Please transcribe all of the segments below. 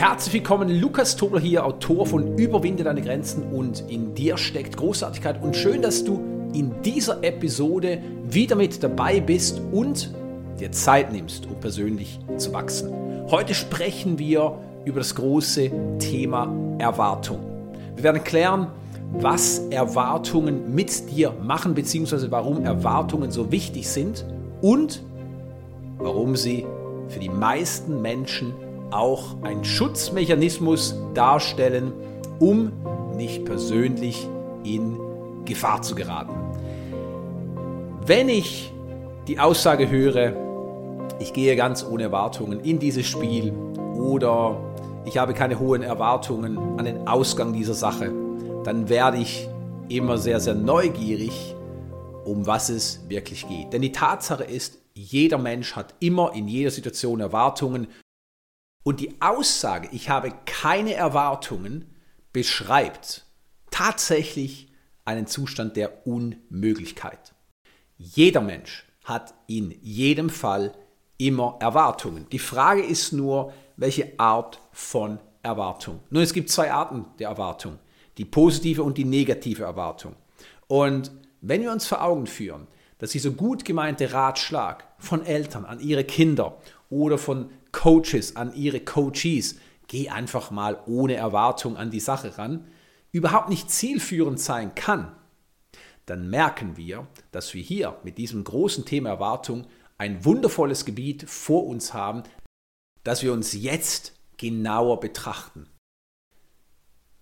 Herzlich willkommen, Lukas Tobler hier, Autor von Überwinde deine Grenzen und in dir steckt Großartigkeit und schön, dass du in dieser Episode wieder mit dabei bist und dir Zeit nimmst, um persönlich zu wachsen. Heute sprechen wir über das große Thema Erwartung. Wir werden klären, was Erwartungen mit dir machen, beziehungsweise warum Erwartungen so wichtig sind und warum sie für die meisten Menschen auch ein Schutzmechanismus darstellen, um nicht persönlich in Gefahr zu geraten. Wenn ich die Aussage höre, ich gehe ganz ohne Erwartungen in dieses Spiel oder ich habe keine hohen Erwartungen an den Ausgang dieser Sache, dann werde ich immer sehr, sehr neugierig, um was es wirklich geht. Denn die Tatsache ist, jeder Mensch hat immer in jeder Situation Erwartungen und die Aussage, ich habe keine Erwartungen, beschreibt tatsächlich einen Zustand der Unmöglichkeit. Jeder Mensch hat in jedem Fall immer Erwartungen. Die Frage ist nur, welche Art von Erwartung. Nun, es gibt zwei Arten der Erwartung, die positive und die negative Erwartung. Und wenn wir uns vor Augen führen, dass dieser gut gemeinte Ratschlag von Eltern an ihre Kinder oder von Coaches an ihre Coaches, geh einfach mal ohne Erwartung an die Sache ran, überhaupt nicht zielführend sein kann, dann merken wir, dass wir hier mit diesem großen Thema Erwartung ein wundervolles Gebiet vor uns haben, das wir uns jetzt genauer betrachten.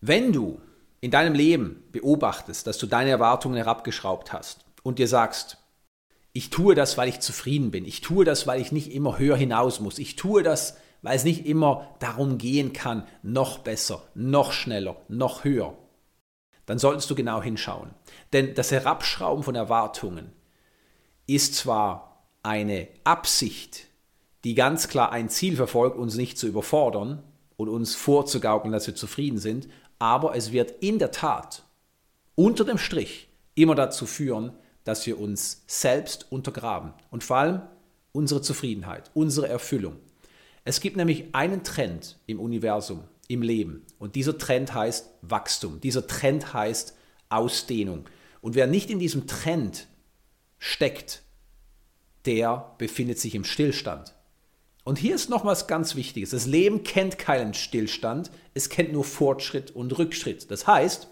Wenn du in deinem Leben beobachtest, dass du deine Erwartungen herabgeschraubt hast und dir sagst, ich tue das, weil ich zufrieden bin, ich tue das, weil ich nicht immer höher hinaus muss, ich tue das, weil es nicht immer darum gehen kann, noch besser, noch schneller, noch höher, dann solltest du genau hinschauen. Denn das Herabschrauben von Erwartungen ist zwar eine Absicht, die ganz klar ein Ziel verfolgt, uns nicht zu überfordern und uns vorzugaukeln, dass wir zufrieden sind, aber es wird in der Tat unter dem Strich immer dazu führen, dass wir uns selbst untergraben und vor allem unsere Zufriedenheit, unsere Erfüllung. Es gibt nämlich einen Trend im Universum, im Leben und dieser Trend heißt Wachstum, dieser Trend heißt Ausdehnung. Und wer nicht in diesem Trend steckt, der befindet sich im Stillstand. Und hier ist noch was ganz Wichtiges. Das Leben kennt keinen Stillstand, es kennt nur Fortschritt und Rückschritt. Das heißt,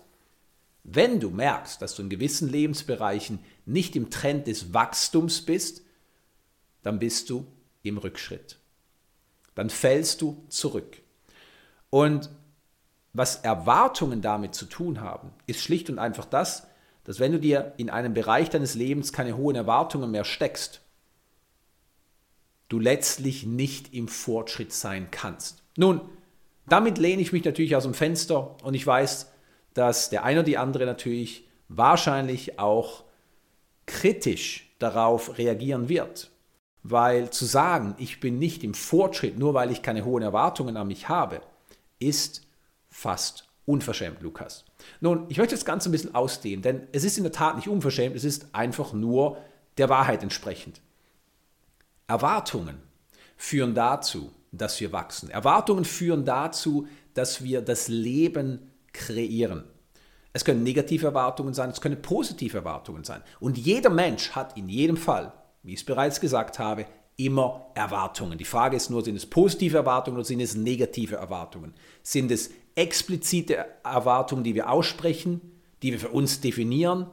wenn du merkst, dass du in gewissen Lebensbereichen nicht im Trend des Wachstums bist, dann bist du im Rückschritt. Dann fällst du zurück. Und was Erwartungen damit zu tun haben, ist schlicht und einfach das, dass wenn du dir in einem Bereich deines Lebens keine hohen Erwartungen mehr steckst, du letztlich nicht im Fortschritt sein kannst. Nun, damit lehne ich mich natürlich aus dem Fenster und ich weiß, dass der eine oder die andere natürlich wahrscheinlich auch kritisch darauf reagieren wird. Weil zu sagen, ich bin nicht im Fortschritt, nur weil ich keine hohen Erwartungen an mich habe, ist fast unverschämt, Lukas. Nun, ich möchte das Ganze ein bisschen ausdehnen, denn es ist in der Tat nicht unverschämt, es ist einfach nur der Wahrheit entsprechend. Erwartungen führen dazu, dass wir wachsen. Erwartungen führen dazu, dass wir das Leben kreieren. Es können negative Erwartungen sein, es können positive Erwartungen sein. Und jeder Mensch hat in jedem Fall, wie ich es bereits gesagt habe, immer Erwartungen. Die Frage ist nur, sind es positive Erwartungen oder sind es negative Erwartungen? Sind es explizite Erwartungen, die wir aussprechen, die wir für uns definieren,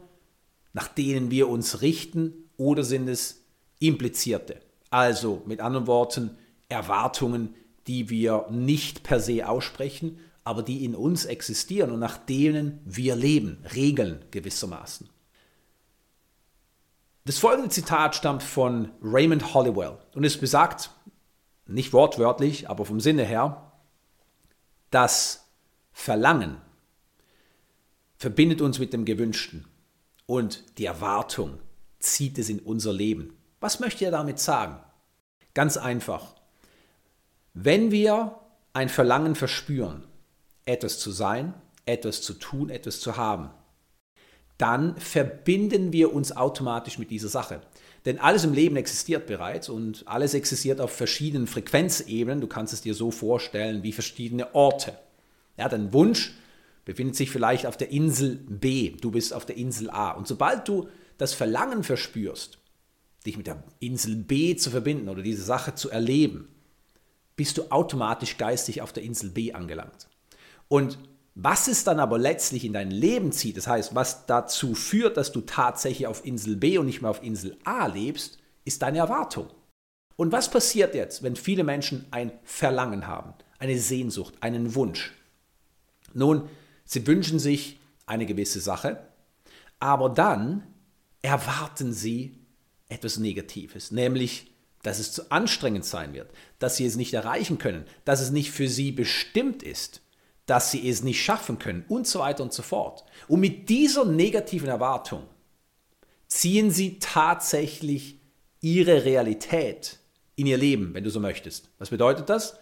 nach denen wir uns richten, oder sind es implizierte? Also mit anderen Worten, Erwartungen, die wir nicht per se aussprechen, aber die in uns existieren und nach denen wir leben, Regeln gewissermaßen. Das folgende Zitat stammt von Raymond Hollywell und es besagt, nicht wortwörtlich, aber vom Sinne her, das Verlangen verbindet uns mit dem Gewünschten und die Erwartung zieht es in unser Leben. Was möchte er damit sagen? Ganz einfach. Wenn wir ein Verlangen verspüren, etwas zu sein, etwas zu tun, etwas zu haben, dann verbinden wir uns automatisch mit dieser Sache. Denn alles im Leben existiert bereits und alles existiert auf verschiedenen Frequenzebenen. Du kannst es dir so vorstellen wie verschiedene Orte. Ja, dein Wunsch befindet sich vielleicht auf der Insel B, du bist auf der Insel A. Und sobald du das Verlangen verspürst, dich mit der Insel B zu verbinden oder diese Sache zu erleben, bist du automatisch geistig auf der Insel B angelangt. Und was es dann aber letztlich in dein Leben zieht, das heißt, was dazu führt, dass du tatsächlich auf Insel B und nicht mehr auf Insel A lebst, ist deine Erwartung. Und was passiert jetzt, wenn viele Menschen ein Verlangen haben, eine Sehnsucht, einen Wunsch? Nun, sie wünschen sich eine gewisse Sache, aber dann erwarten sie etwas Negatives, nämlich, dass es zu anstrengend sein wird, dass sie es nicht erreichen können, dass es nicht für sie bestimmt ist dass sie es nicht schaffen können und so weiter und so fort. Und mit dieser negativen Erwartung ziehen sie tatsächlich ihre Realität in ihr Leben, wenn du so möchtest. Was bedeutet das?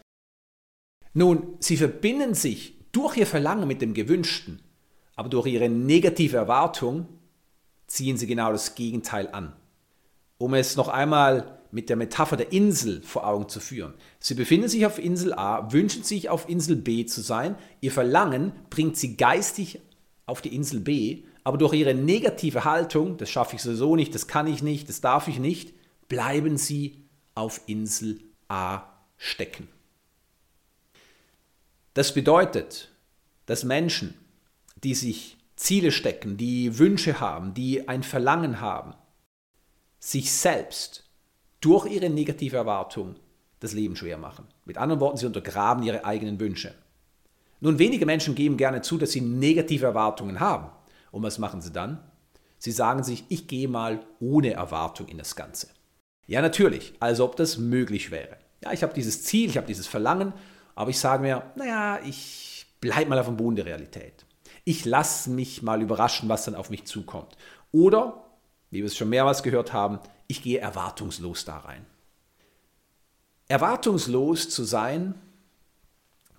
Nun, sie verbinden sich durch ihr Verlangen mit dem Gewünschten, aber durch ihre negative Erwartung ziehen sie genau das Gegenteil an. Um es noch einmal mit der Metapher der Insel vor Augen zu führen. Sie befinden sich auf Insel A, wünschen sich auf Insel B zu sein. Ihr Verlangen bringt sie geistig auf die Insel B, aber durch ihre negative Haltung, das schaffe ich sowieso nicht, das kann ich nicht, das darf ich nicht, bleiben sie auf Insel A stecken. Das bedeutet, dass Menschen, die sich Ziele stecken, die Wünsche haben, die ein Verlangen haben, sich selbst durch ihre negative Erwartung das Leben schwer machen. Mit anderen Worten, sie untergraben ihre eigenen Wünsche. Nun, wenige Menschen geben gerne zu, dass sie negative Erwartungen haben. Und was machen sie dann? Sie sagen sich, ich gehe mal ohne Erwartung in das Ganze. Ja, natürlich, als ob das möglich wäre. Ja, ich habe dieses Ziel, ich habe dieses Verlangen, aber ich sage mir, naja, ich bleibe mal auf dem Boden der Realität. Ich lasse mich mal überraschen, was dann auf mich zukommt. Oder, wie wir es schon mehrmals gehört haben, ich gehe erwartungslos da rein. Erwartungslos zu sein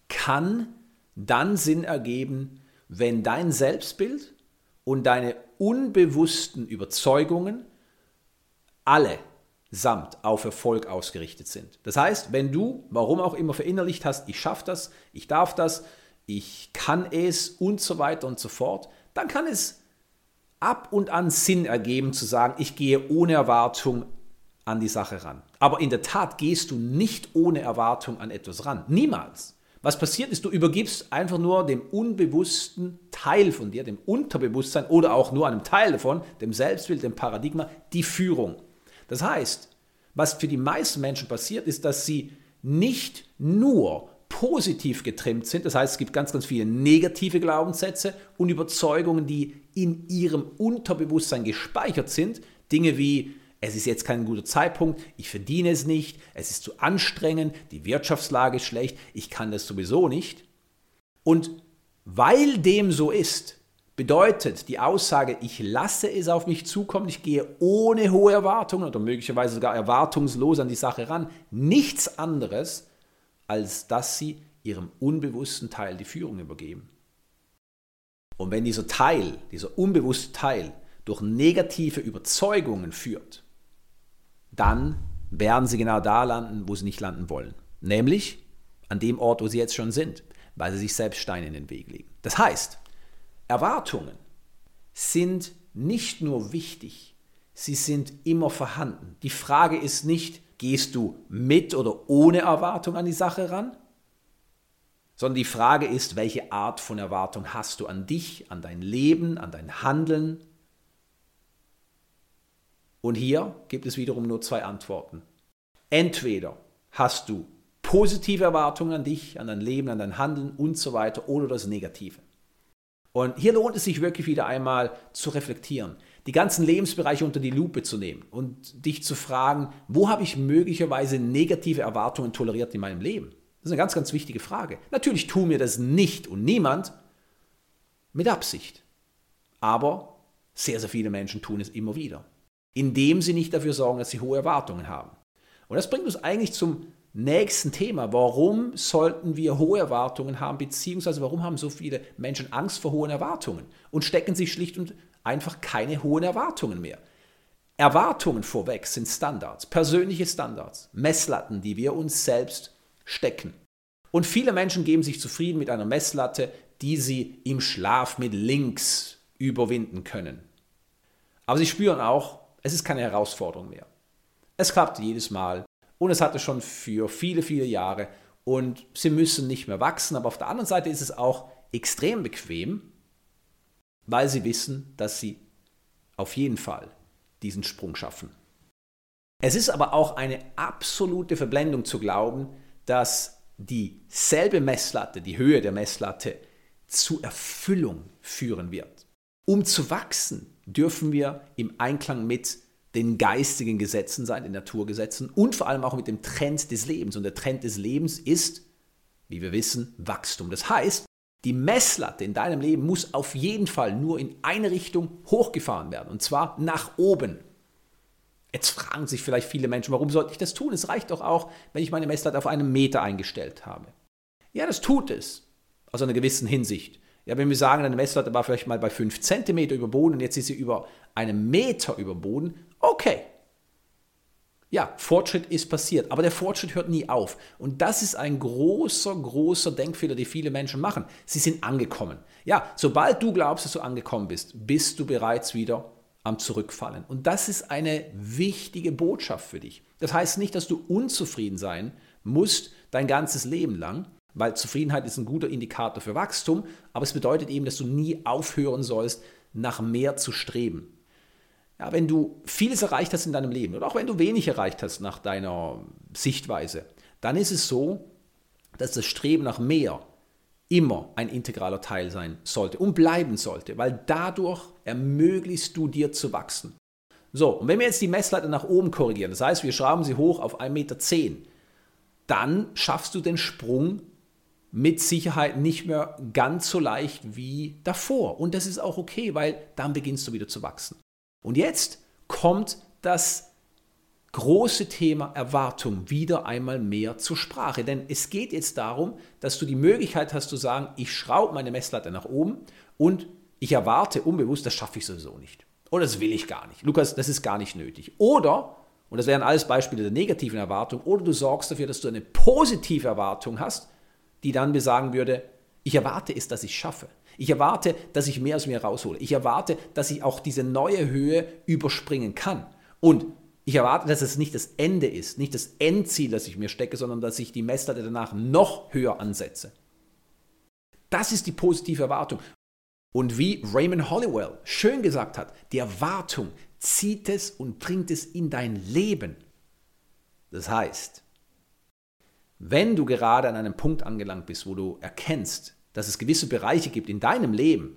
kann dann Sinn ergeben, wenn dein Selbstbild und deine unbewussten Überzeugungen alle samt auf Erfolg ausgerichtet sind. Das heißt, wenn du, warum auch immer verinnerlicht hast, ich schaffe das, ich darf das, ich kann es und so weiter und so fort, dann kann es ab und an Sinn ergeben zu sagen, ich gehe ohne Erwartung an die Sache ran. Aber in der Tat gehst du nicht ohne Erwartung an etwas ran. Niemals. Was passiert ist, du übergibst einfach nur dem unbewussten Teil von dir, dem Unterbewusstsein oder auch nur einem Teil davon, dem Selbstbild, dem Paradigma, die Führung. Das heißt, was für die meisten Menschen passiert, ist, dass sie nicht nur positiv getrimmt sind. Das heißt, es gibt ganz, ganz viele negative Glaubenssätze und Überzeugungen, die in ihrem Unterbewusstsein gespeichert sind. Dinge wie, es ist jetzt kein guter Zeitpunkt, ich verdiene es nicht, es ist zu anstrengend, die Wirtschaftslage ist schlecht, ich kann das sowieso nicht. Und weil dem so ist, bedeutet die Aussage, ich lasse es auf mich zukommen, ich gehe ohne hohe Erwartungen oder möglicherweise sogar erwartungslos an die Sache ran, nichts anderes, als dass sie ihrem unbewussten Teil die Führung übergeben. Und wenn dieser Teil, dieser unbewusste Teil durch negative Überzeugungen führt, dann werden sie genau da landen, wo sie nicht landen wollen. Nämlich an dem Ort, wo sie jetzt schon sind, weil sie sich selbst Steine in den Weg legen. Das heißt, Erwartungen sind nicht nur wichtig, sie sind immer vorhanden. Die Frage ist nicht, Gehst du mit oder ohne Erwartung an die Sache ran? Sondern die Frage ist, welche Art von Erwartung hast du an dich, an dein Leben, an dein Handeln? Und hier gibt es wiederum nur zwei Antworten. Entweder hast du positive Erwartungen an dich, an dein Leben, an dein Handeln und so weiter oder das Negative. Und hier lohnt es sich wirklich wieder einmal zu reflektieren die ganzen Lebensbereiche unter die Lupe zu nehmen und dich zu fragen, wo habe ich möglicherweise negative Erwartungen toleriert in meinem Leben? Das ist eine ganz, ganz wichtige Frage. Natürlich tun wir das nicht und niemand mit Absicht. Aber sehr, sehr viele Menschen tun es immer wieder, indem sie nicht dafür sorgen, dass sie hohe Erwartungen haben. Und das bringt uns eigentlich zum nächsten Thema. Warum sollten wir hohe Erwartungen haben, beziehungsweise warum haben so viele Menschen Angst vor hohen Erwartungen und stecken sich schlicht und einfach keine hohen Erwartungen mehr. Erwartungen vorweg sind Standards, persönliche Standards, Messlatten, die wir uns selbst stecken. Und viele Menschen geben sich zufrieden mit einer Messlatte, die sie im Schlaf mit links überwinden können. Aber sie spüren auch, es ist keine Herausforderung mehr. Es klappt jedes Mal und es hatte schon für viele, viele Jahre und sie müssen nicht mehr wachsen. Aber auf der anderen Seite ist es auch extrem bequem, weil sie wissen, dass sie auf jeden Fall diesen Sprung schaffen. Es ist aber auch eine absolute Verblendung zu glauben, dass dieselbe Messlatte, die Höhe der Messlatte, zu Erfüllung führen wird. Um zu wachsen, dürfen wir im Einklang mit den geistigen Gesetzen sein, den Naturgesetzen und vor allem auch mit dem Trend des Lebens. Und der Trend des Lebens ist, wie wir wissen, Wachstum. Das heißt, die Messlatte in deinem Leben muss auf jeden Fall nur in eine Richtung hochgefahren werden, und zwar nach oben. Jetzt fragen sich vielleicht viele Menschen, warum sollte ich das tun? Es reicht doch auch, wenn ich meine Messlatte auf einen Meter eingestellt habe. Ja, das tut es, aus einer gewissen Hinsicht. Ja, wenn wir sagen, eine Messlatte war vielleicht mal bei 5 cm über Boden und jetzt ist sie über einen Meter über Boden, okay. Ja, Fortschritt ist passiert, aber der Fortschritt hört nie auf. Und das ist ein großer, großer Denkfehler, den viele Menschen machen. Sie sind angekommen. Ja, sobald du glaubst, dass du angekommen bist, bist du bereits wieder am Zurückfallen. Und das ist eine wichtige Botschaft für dich. Das heißt nicht, dass du unzufrieden sein musst dein ganzes Leben lang, weil Zufriedenheit ist ein guter Indikator für Wachstum, aber es bedeutet eben, dass du nie aufhören sollst, nach mehr zu streben. Ja, wenn du vieles erreicht hast in deinem Leben oder auch wenn du wenig erreicht hast nach deiner Sichtweise, dann ist es so, dass das Streben nach mehr immer ein integraler Teil sein sollte und bleiben sollte, weil dadurch ermöglichst du dir zu wachsen. So, und wenn wir jetzt die Messlatte nach oben korrigieren, das heißt, wir schrauben sie hoch auf 1,10 Meter, dann schaffst du den Sprung mit Sicherheit nicht mehr ganz so leicht wie davor. Und das ist auch okay, weil dann beginnst du wieder zu wachsen. Und jetzt kommt das große Thema Erwartung wieder einmal mehr zur Sprache. Denn es geht jetzt darum, dass du die Möglichkeit hast zu sagen, ich schraube meine Messlatte nach oben und ich erwarte unbewusst, das schaffe ich sowieso nicht. Oder das will ich gar nicht. Lukas, das ist gar nicht nötig. Oder, und das wären alles Beispiele der negativen Erwartung, oder du sorgst dafür, dass du eine positive Erwartung hast, die dann besagen würde, ich erwarte es, dass ich schaffe. Ich erwarte, dass ich mehr aus mir raushole. Ich erwarte, dass ich auch diese neue Höhe überspringen kann. Und ich erwarte, dass es nicht das Ende ist, nicht das Endziel, das ich mir stecke, sondern dass ich die Messlatte danach noch höher ansetze. Das ist die positive Erwartung. Und wie Raymond Hollowell schön gesagt hat, die Erwartung zieht es und bringt es in dein Leben. Das heißt, wenn du gerade an einem Punkt angelangt bist, wo du erkennst, dass es gewisse Bereiche gibt in deinem Leben,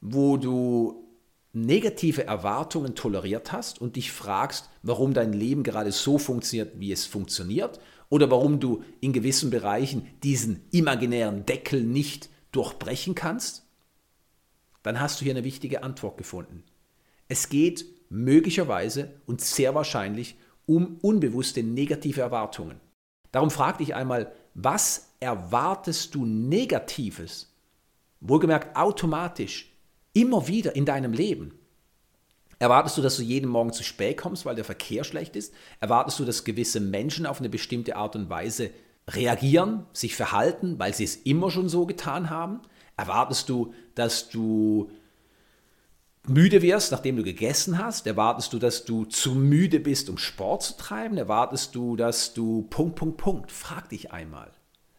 wo du negative Erwartungen toleriert hast und dich fragst, warum dein Leben gerade so funktioniert, wie es funktioniert, oder warum du in gewissen Bereichen diesen imaginären Deckel nicht durchbrechen kannst, dann hast du hier eine wichtige Antwort gefunden. Es geht möglicherweise und sehr wahrscheinlich um unbewusste negative Erwartungen. Darum frag dich einmal, was erwartest du Negatives? Wohlgemerkt automatisch Immer wieder in deinem Leben. Erwartest du, dass du jeden Morgen zu spät kommst, weil der Verkehr schlecht ist? Erwartest du, dass gewisse Menschen auf eine bestimmte Art und Weise reagieren, sich verhalten, weil sie es immer schon so getan haben? Erwartest du, dass du müde wirst, nachdem du gegessen hast? Erwartest du, dass du zu müde bist, um Sport zu treiben? Erwartest du, dass du Punkt, Punkt, Punkt? Frag dich einmal,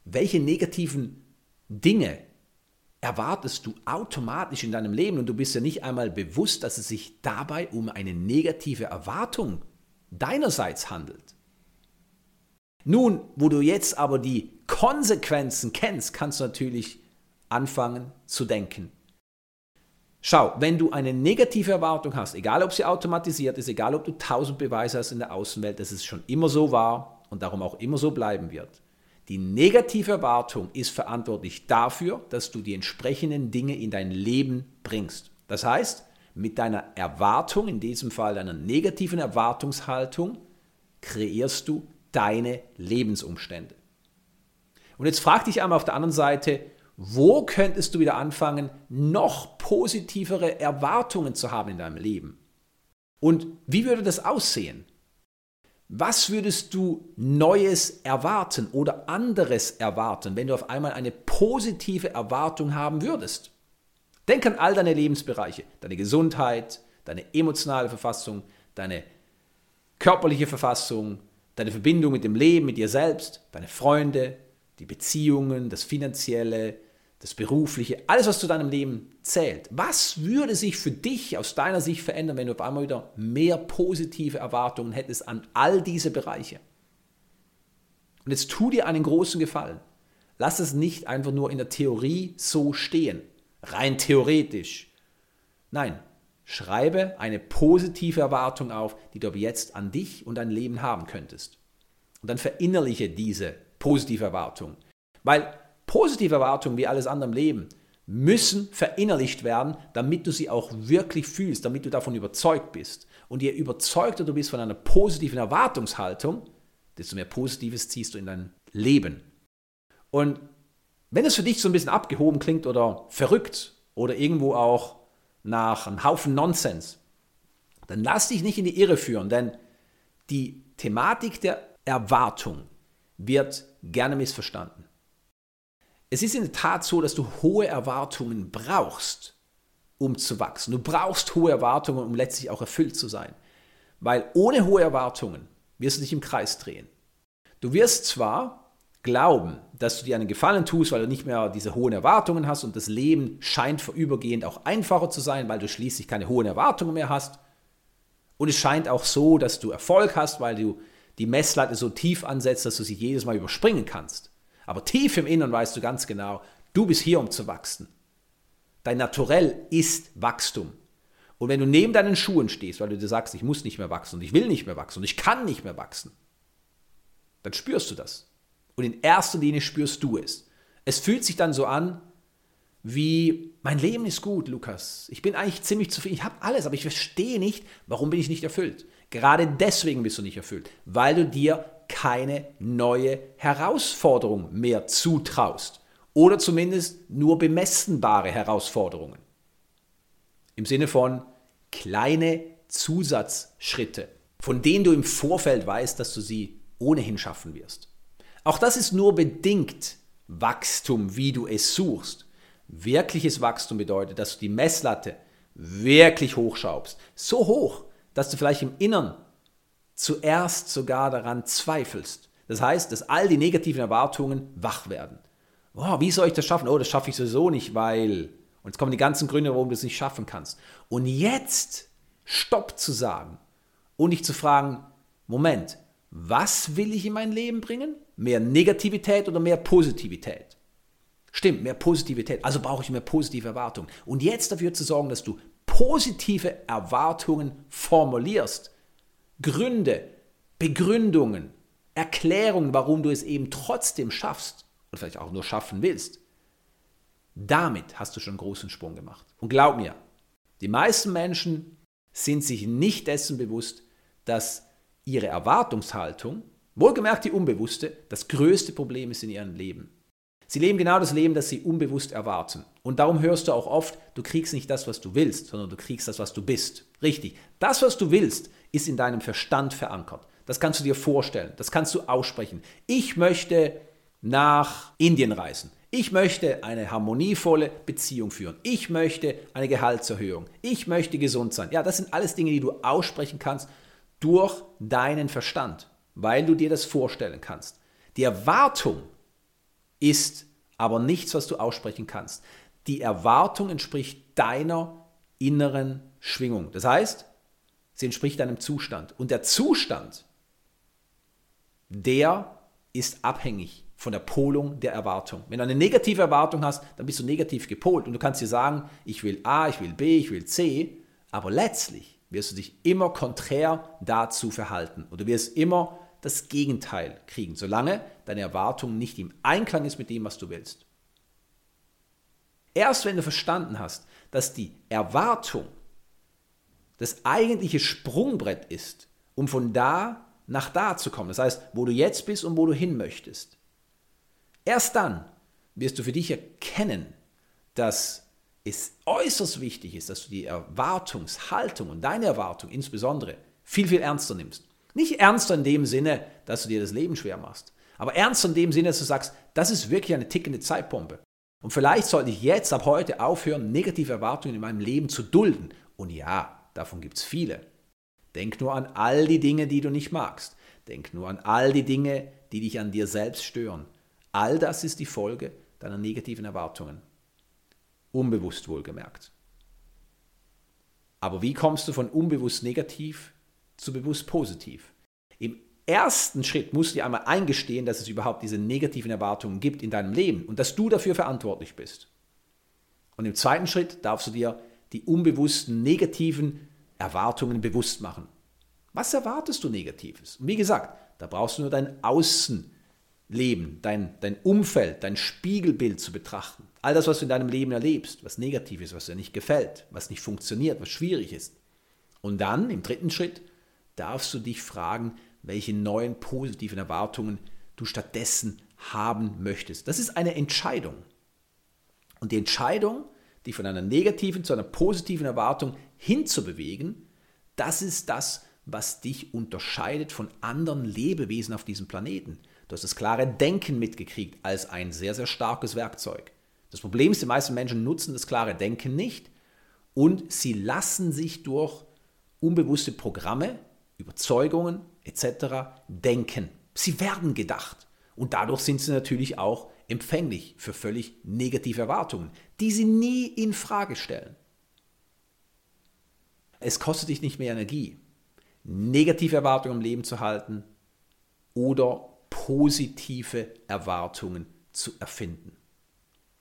welche negativen Dinge erwartest du automatisch in deinem Leben und du bist ja nicht einmal bewusst, dass es sich dabei um eine negative Erwartung deinerseits handelt. Nun, wo du jetzt aber die Konsequenzen kennst, kannst du natürlich anfangen zu denken. Schau, wenn du eine negative Erwartung hast, egal ob sie automatisiert ist, egal ob du tausend Beweise hast in der Außenwelt, dass es schon immer so war und darum auch immer so bleiben wird, die negative Erwartung ist verantwortlich dafür, dass du die entsprechenden Dinge in dein Leben bringst. Das heißt, mit deiner Erwartung, in diesem Fall deiner negativen Erwartungshaltung, kreierst du deine Lebensumstände. Und jetzt frag dich einmal auf der anderen Seite, Wo könntest du wieder anfangen, noch positivere Erwartungen zu haben in deinem Leben? Und wie würde das aussehen? Was würdest du Neues erwarten oder anderes erwarten, wenn du auf einmal eine positive Erwartung haben würdest? Denk an all deine Lebensbereiche, deine Gesundheit, deine emotionale Verfassung, deine körperliche Verfassung, deine Verbindung mit dem Leben, mit dir selbst, deine Freunde, die Beziehungen, das Finanzielle, das Berufliche, alles, was zu deinem Leben zählt. Was würde sich für dich aus deiner Sicht verändern, wenn du auf einmal wieder mehr positive Erwartungen hättest an all diese Bereiche? Und jetzt tu dir einen großen Gefallen. Lass es nicht einfach nur in der Theorie so stehen, rein theoretisch. Nein, schreibe eine positive Erwartung auf, die du ab jetzt an dich und dein Leben haben könntest. Und dann verinnerliche diese positive Erwartung. Weil positive Erwartungen wie alles andere im Leben müssen verinnerlicht werden, damit du sie auch wirklich fühlst, damit du davon überzeugt bist. Und je überzeugter du bist von einer positiven Erwartungshaltung, desto mehr Positives ziehst du in dein Leben. Und wenn es für dich so ein bisschen abgehoben klingt oder verrückt oder irgendwo auch nach einem Haufen Nonsens, dann lass dich nicht in die Irre führen, denn die Thematik der Erwartung wird gerne missverstanden. Es ist in der Tat so, dass du hohe Erwartungen brauchst, um zu wachsen. Du brauchst hohe Erwartungen, um letztlich auch erfüllt zu sein. Weil ohne hohe Erwartungen wirst du dich im Kreis drehen. Du wirst zwar glauben, dass du dir einen Gefallen tust, weil du nicht mehr diese hohen Erwartungen hast und das Leben scheint vorübergehend auch einfacher zu sein, weil du schließlich keine hohen Erwartungen mehr hast. Und es scheint auch so, dass du Erfolg hast, weil du die Messlatte so tief ansetzt, dass du sie jedes Mal überspringen kannst. Aber tief im Inneren weißt du ganz genau, du bist hier, um zu wachsen. Dein Naturell ist Wachstum. Und wenn du neben deinen Schuhen stehst, weil du dir sagst, ich muss nicht mehr wachsen und ich will nicht mehr wachsen und ich kann nicht mehr wachsen, dann spürst du das. Und in erster Linie spürst du es. Es fühlt sich dann so an, wie mein Leben ist gut, Lukas. Ich bin eigentlich ziemlich zufrieden. Ich habe alles, aber ich verstehe nicht, warum bin ich nicht erfüllt. Gerade deswegen bist du nicht erfüllt, weil du dir keine neue Herausforderung mehr zutraust oder zumindest nur bemessenbare Herausforderungen. Im Sinne von kleine Zusatzschritte, von denen du im Vorfeld weißt, dass du sie ohnehin schaffen wirst. Auch das ist nur bedingt Wachstum, wie du es suchst. Wirkliches Wachstum bedeutet, dass du die Messlatte wirklich hochschraubst. So hoch, dass du vielleicht im Innern zuerst sogar daran zweifelst. Das heißt, dass all die negativen Erwartungen wach werden. Oh, wie soll ich das schaffen? Oh, das schaffe ich sowieso nicht, weil. Und jetzt kommen die ganzen Gründe, warum du es nicht schaffen kannst. Und jetzt Stopp zu sagen und dich zu fragen, Moment, was will ich in mein Leben bringen? Mehr Negativität oder mehr Positivität? Stimmt, mehr Positivität. Also brauche ich mehr positive Erwartungen. Und jetzt dafür zu sorgen, dass du positive Erwartungen formulierst. Gründe, Begründungen, Erklärungen, warum du es eben trotzdem schaffst und vielleicht auch nur schaffen willst. Damit hast du schon einen großen Sprung gemacht. Und glaub mir, die meisten Menschen sind sich nicht dessen bewusst, dass ihre Erwartungshaltung, wohlgemerkt die unbewusste, das größte Problem ist in ihrem Leben. Sie leben genau das Leben, das sie unbewusst erwarten. Und darum hörst du auch oft, du kriegst nicht das, was du willst, sondern du kriegst das, was du bist. Richtig. Das, was du willst, ist in deinem Verstand verankert. Das kannst du dir vorstellen. Das kannst du aussprechen. Ich möchte nach Indien reisen. Ich möchte eine harmonievolle Beziehung führen. Ich möchte eine Gehaltserhöhung. Ich möchte gesund sein. Ja, das sind alles Dinge, die du aussprechen kannst durch deinen Verstand, weil du dir das vorstellen kannst. Die Erwartung ist aber nichts, was du aussprechen kannst. Die Erwartung entspricht deiner inneren Schwingung. Das heißt, sie entspricht deinem Zustand. Und der Zustand, der ist abhängig von der Polung der Erwartung. Wenn du eine negative Erwartung hast, dann bist du negativ gepolt und du kannst dir sagen, ich will A, ich will B, ich will C, aber letztlich wirst du dich immer konträr dazu verhalten und du wirst immer das Gegenteil kriegen, solange deine Erwartung nicht im Einklang ist mit dem, was du willst. Erst wenn du verstanden hast, dass die Erwartung das eigentliche Sprungbrett ist, um von da nach da zu kommen, das heißt, wo du jetzt bist und wo du hin möchtest, erst dann wirst du für dich erkennen, dass es äußerst wichtig ist, dass du die Erwartungshaltung und deine Erwartung insbesondere viel, viel ernster nimmst. Nicht ernster in dem Sinne, dass du dir das Leben schwer machst, aber ernster in dem Sinne, dass du sagst, das ist wirklich eine tickende Zeitbombe. Und vielleicht sollte ich jetzt ab heute aufhören, negative Erwartungen in meinem Leben zu dulden. Und ja, davon gibt es viele. Denk nur an all die Dinge, die du nicht magst. Denk nur an all die Dinge, die dich an dir selbst stören. All das ist die Folge deiner negativen Erwartungen. Unbewusst wohlgemerkt. Aber wie kommst du von unbewusst negativ zu bewusst positiv? Im ersten Schritt musst du dir einmal eingestehen, dass es überhaupt diese negativen Erwartungen gibt in deinem Leben und dass du dafür verantwortlich bist. Und im zweiten Schritt darfst du dir die unbewussten negativen Erwartungen bewusst machen. Was erwartest du Negatives? Und wie gesagt, da brauchst du nur dein Außenleben, dein, dein Umfeld, dein Spiegelbild zu betrachten. All das, was du in deinem Leben erlebst, was negativ ist, was dir nicht gefällt, was nicht funktioniert, was schwierig ist. Und dann, im dritten Schritt, darfst du dich fragen, welche neuen positiven Erwartungen du stattdessen haben möchtest. Das ist eine Entscheidung. Und die Entscheidung, die von einer negativen zu einer positiven Erwartung hinzubewegen, das ist das, was dich unterscheidet von anderen Lebewesen auf diesem Planeten. Du hast das klare Denken mitgekriegt als ein sehr, sehr starkes Werkzeug. Das Problem ist, die meisten Menschen nutzen das klare Denken nicht und sie lassen sich durch unbewusste Programme, Überzeugungen etc. denken. Sie werden gedacht und dadurch sind sie natürlich auch empfänglich für völlig negative Erwartungen, die sie nie in Frage stellen. Es kostet dich nicht mehr Energie, negative Erwartungen im Leben zu halten oder positive Erwartungen zu erfinden.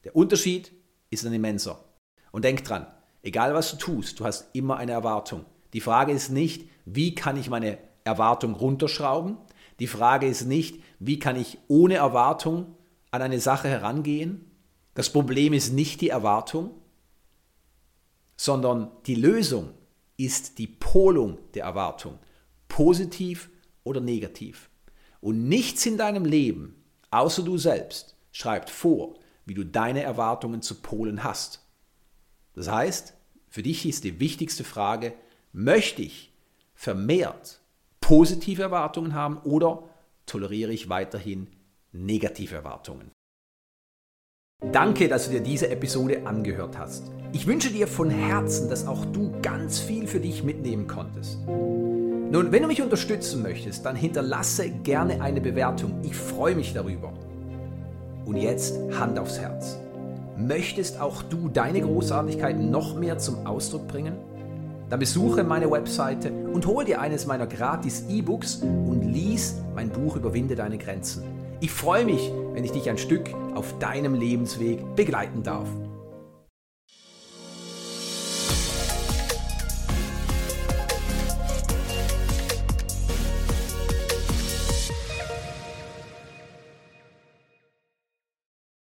Der Unterschied ist ein immenser. Und denk dran, egal was du tust, du hast immer eine Erwartung. Die Frage ist nicht, wie kann ich meine Erwartung runterschrauben? Die Frage ist nicht, wie kann ich ohne Erwartung an eine Sache herangehen? Das Problem ist nicht die Erwartung, sondern die Lösung ist die Polung der Erwartung positiv oder negativ. Und nichts in deinem Leben, außer du selbst, schreibt vor, wie du deine Erwartungen zu polen hast. Das heißt, für dich ist die wichtigste Frage, möchte ich vermehrt positive Erwartungen haben oder toleriere ich weiterhin negative Erwartungen? Danke, dass du dir diese Episode angehört hast. Ich wünsche dir von Herzen, dass auch du ganz viel für dich mitnehmen konntest. Nun, wenn du mich unterstützen möchtest, dann hinterlasse gerne eine Bewertung. Ich freue mich darüber. Und jetzt Hand aufs Herz. Möchtest auch du deine Großartigkeit noch mehr zum Ausdruck bringen? Dann besuche meine Webseite und hol dir eines meiner gratis E-Books und lies mein Buch Überwinde deine Grenzen. Ich freue mich, wenn ich dich ein Stück auf deinem Lebensweg begleiten darf.